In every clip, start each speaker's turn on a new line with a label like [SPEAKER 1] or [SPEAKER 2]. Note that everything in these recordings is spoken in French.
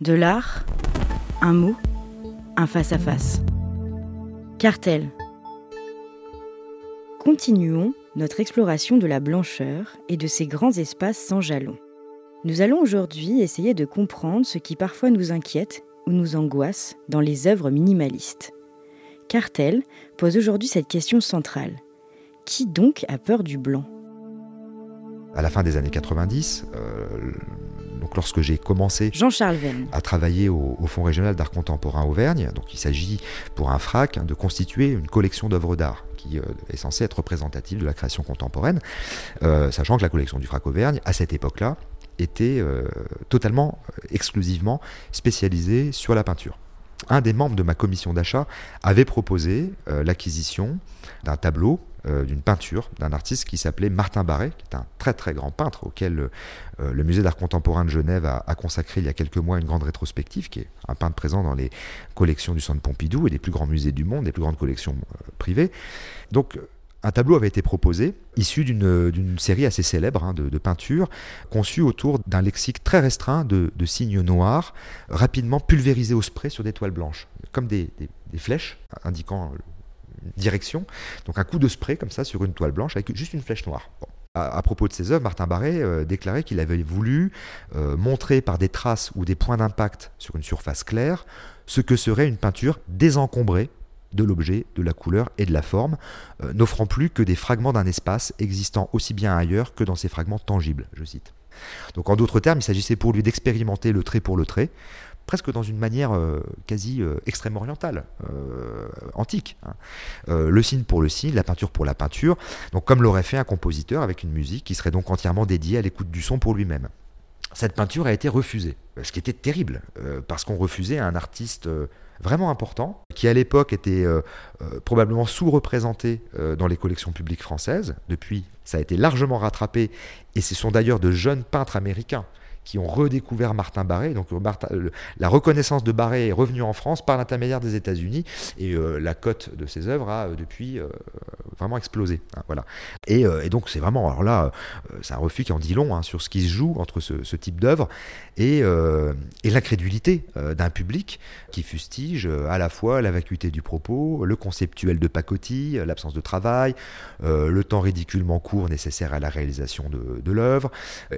[SPEAKER 1] De l'art, un mot, un face-à-face. Cartel. Continuons notre exploration de la blancheur et de ces grands espaces sans jalons. Nous allons aujourd'hui essayer de comprendre ce qui parfois nous inquiète ou nous angoisse dans les œuvres minimalistes. Cartel pose aujourd'hui cette question centrale. Qui donc a peur du blanc?
[SPEAKER 2] À la fin des années 90, euh, donc lorsque j'ai commencé à travailler au, Fonds régional d'art contemporain Auvergne, donc il s'agit pour un FRAC hein, de constituer une collection d'œuvres d'art qui euh, est censée être représentative de la création contemporaine, euh, sachant que la collection du FRAC Auvergne, à cette époque-là, était euh, totalement, exclusivement spécialisée sur la peinture. Un des membres de ma commission d'achat avait proposé l'acquisition d'un tableau euh, d'une peinture d'un artiste qui s'appelait Martin Barret, qui est un très très grand peintre auquel euh, le musée d'art contemporain de Genève a, consacré il y a quelques mois une grande rétrospective, qui est un peintre présent dans les collections du Centre Pompidou et des plus grands musées du monde, des plus grandes collections euh, privées. Donc un tableau avait été proposé, issu d'une série assez célèbre hein, de, peintures, conçue autour d'un lexique très restreint de, signes noirs, rapidement pulvérisés au spray sur des toiles blanches, comme des, des flèches indiquant direction. Donc un coup de spray comme ça sur une toile blanche avec juste une flèche noire. À, propos de ses œuvres, Martin Barret euh, déclarait qu'il avait voulu euh, montrer par des traces ou des points d'impact sur une surface claire ce que serait une peinture désencombrée de l'objet, de la couleur et de la forme, euh, n'offrant plus que des fragments d'un espace existant aussi bien ailleurs que dans ces fragments tangibles, je cite. Donc en d'autres termes, il s'agissait pour lui d'expérimenter le trait pour le trait, presque dans une manière euh, quasi euh, extrême orientale, euh, antique. Hein. le signe pour le signe, la peinture pour la peinture, donc comme l'aurait fait un compositeur avec une musique qui serait donc entièrement dédiée à l'écoute du son pour lui-même. Cette peinture a été refusée, ce qui était terrible, parce qu'on refusait un artiste vraiment important, qui à l'époque était probablement sous-représenté dans les collections publiques françaises. Depuis, ça a été largement rattrapé, et ce sont d'ailleurs de jeunes peintres américains qui ont redécouvert Martin Barré. Donc euh, la reconnaissance de Barré est revenue en France par l'intermédiaire des États-Unis et euh, la cote de ses œuvres a euh, depuis vraiment explosé. Hein, voilà. Et, donc c'est vraiment, alors là, c'est un refus qui en dit long hein, sur ce qui se joue entre ce, type d'œuvre et, l'incrédulité d'un public qui fustige à la fois la vacuité du propos, le conceptuel de pacotille, l'absence de travail, le temps ridiculement court nécessaire à la réalisation de l'œuvre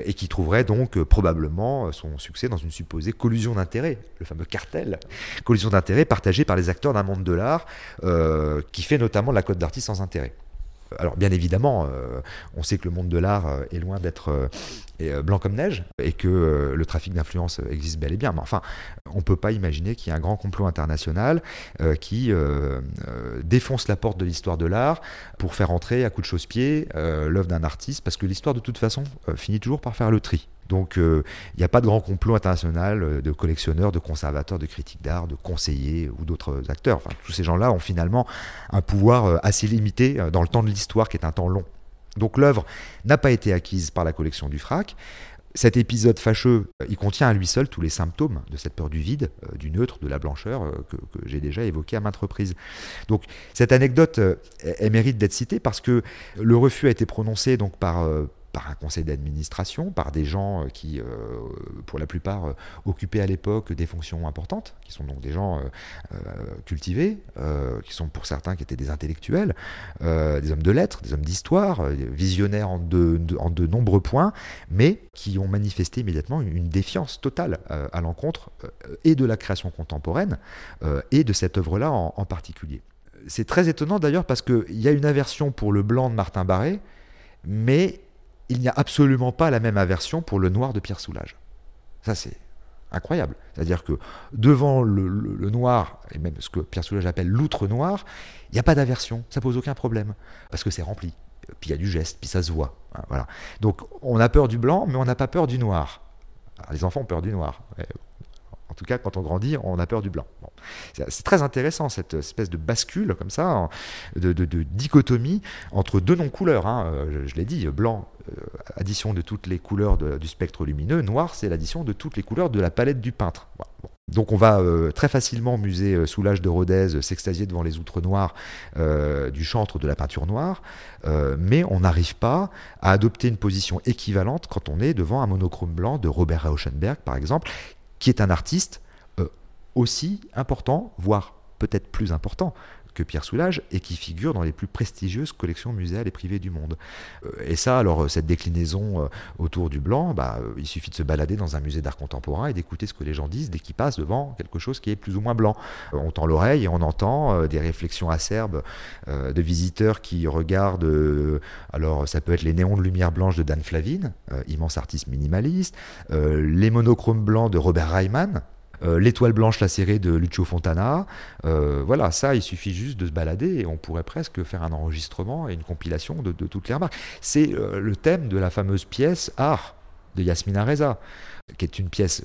[SPEAKER 2] et qui trouverait donc probablement euh, son succès dans une supposée collusion d'intérêts, le fameux cartel. Collusion d'intérêts partagée par les acteurs d'un monde de l'art euh, qui fait notamment la cote d'artiste sans intérêt. Alors bien évidemment, euh, on sait que le monde de l'art est loin d'être blanc comme neige et que le trafic d'influence existe bel et bien. Mais enfin, on ne peut pas imaginer qu'il y ait un grand complot international qui défonce la porte de l'histoire de l'art pour faire entrer à coup de chausse-pied l'œuvre d'un artiste, parce que l'histoire de toute façon finit toujours par faire le tri. Donc euh, il n'y a pas de grand complot international euh, de collectionneurs, de conservateurs, de critiques d'art, de conseillers ou d'autres acteurs. Enfin, tous ces gens-là ont finalement un pouvoir euh, assez limité dans le temps de l'histoire qui est un temps long. Donc l'œuvre n'a pas été acquise par la collection du FRAC. Cet épisode fâcheux, il contient à lui seul tous les symptômes de cette peur du vide, du neutre, de la blancheur que, j'ai déjà évoqué à maintes reprises. Donc cette anecdote, elle, mérite d'être citée parce que le refus a été prononcé donc par, par un conseil d'administration, par des gens euh, qui, euh, pour la plupart, euh, occupaient à l'époque des fonctions importantes, qui sont donc des gens cultivés, qui sont pour certains qui étaient des intellectuels, des hommes de lettres, des hommes d'histoire, visionnaires en de, nombreux points, mais qui ont manifesté immédiatement une, défiance totale à l'encontre et de la création contemporaine et de cette œuvre-là en, en particulier. C'est très étonnant d'ailleurs parce qu'il y a une aversion pour le blanc de Martin Barré, mais il n'y a absolument pas la même aversion pour le noir de Pierre Soulages. Ça, c'est incroyable. C'est-à-dire que devant le, noir, et même ce que Pierre Soulages appelle l'outre noir, il n'y a pas d'aversion, ça pose aucun problème, parce que c'est rempli. Puis il y a du geste, puis ça se voit. Hein, voilà. Donc on a peur du blanc, mais on n'a pas peur du noir. les enfants ont peur du noir. En tout cas, quand on grandit, on a peur du blanc. C'est très intéressant cette espèce de bascule comme ça, de, dichotomie entre deux non-couleurs. Hein. Je, l'ai dit, blanc, euh, addition de toutes les couleurs du spectre lumineux, noir, c'est l'addition de toutes les couleurs de la palette du peintre. Donc on va euh, très facilement musée euh, Soulage de Rodez s'extasier devant les outres noirs du chantre de la peinture noire, mais on n'arrive pas à adopter une position équivalente quand on est devant un monochrome blanc de Robert Rauschenberg par exemple, qui est un artiste euh, aussi important, voire peut-être plus important que Pierre Soulages et qui figure dans les plus prestigieuses collections muséales et privées du monde. Euh, et ça, alors, euh, cette déclinaison euh, autour du blanc, bah, il suffit de se balader dans un musée d'art contemporain et d'écouter ce que les gens disent dès qu'ils passent devant quelque chose qui est plus ou moins blanc. On tend l'oreille et on entend des réflexions acerbes de visiteurs qui regardent, alors ça peut être les néons de lumière blanche de Dan Flavin, immense artiste minimaliste, les monochromes blancs de Robert Reimann, euh, l'étoile blanche lacérée de Lucio Fontana. Euh, voilà, ça, il suffit juste de se balader et on pourrait presque faire un enregistrement et une compilation de, toutes les remarques. C'est euh, le thème de la fameuse pièce Art de Yasmina Reza, qui est une pièce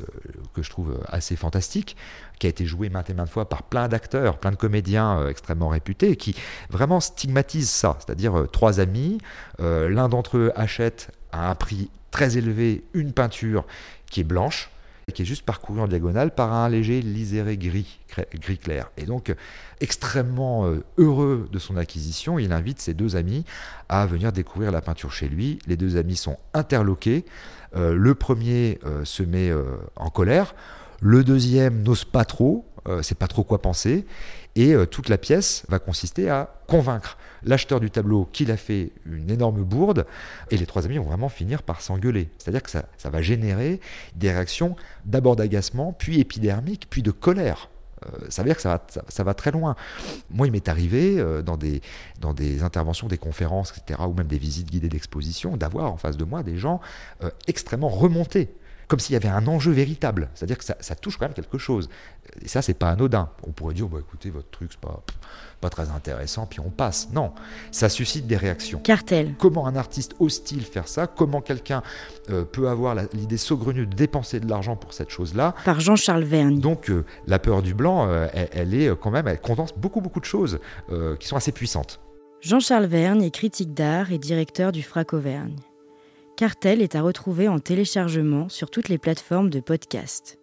[SPEAKER 2] que je trouve assez fantastique, qui a été jouée maintes et maintes fois par plein d'acteurs, plein de comédiens extrêmement réputés, qui vraiment stigmatise ça. C'est-à-dire trois amis, l'un d'entre eux achète à un prix très élevé une peinture qui est blanche, qui est juste parcouru en diagonale par un léger liséré gris, gris clair. Et donc, extrêmement euh, heureux de son acquisition, il invite ses deux amis à venir découvrir la peinture chez lui. Les deux amis sont interloqués. Euh, le premier euh, se met en colère. Le deuxième n'ose pas trop, sait pas trop quoi penser. Et toute la pièce va consister à convaincre l'acheteur du tableau qu'il a fait une énorme bourde, et les trois amis vont vraiment finir par s'engueuler. C'est-à-dire que ça, va générer des réactions d'abord d'agacement, puis épidermique, puis de colère. Euh, ça veut dire que ça va, ça, va très loin. Moi, il m'est arrivé euh, dans, des, dans des interventions, des conférences, etc., ou même des visites guidées d'exposition, d'avoir en face de moi des gens euh, extrêmement remontés comme s'il y avait un enjeu véritable. C'est-à-dire que ça, touche quand même quelque chose. Et ça, c'est pas anodin. On pourrait dire, bah, écoutez, votre truc, c'est pas, pas très intéressant, puis on passe. Non, ça suscite des réactions.
[SPEAKER 1] Cartel.
[SPEAKER 2] Comment un artiste hostile faire ça? Comment quelqu'un euh, peut avoir l'idée saugrenue de dépenser de l'argent pour cette chose-là?
[SPEAKER 1] Par Jean-Charles Vergne.
[SPEAKER 2] Donc, euh, la peur du blanc, euh, elle, est quand même, elle condense beaucoup, beaucoup de choses qui sont assez puissantes.
[SPEAKER 1] Jean-Charles Vergne est critique d'art et directeur du FRAC Auvergne. Cartel est à retrouver en téléchargement sur toutes les plateformes de podcast.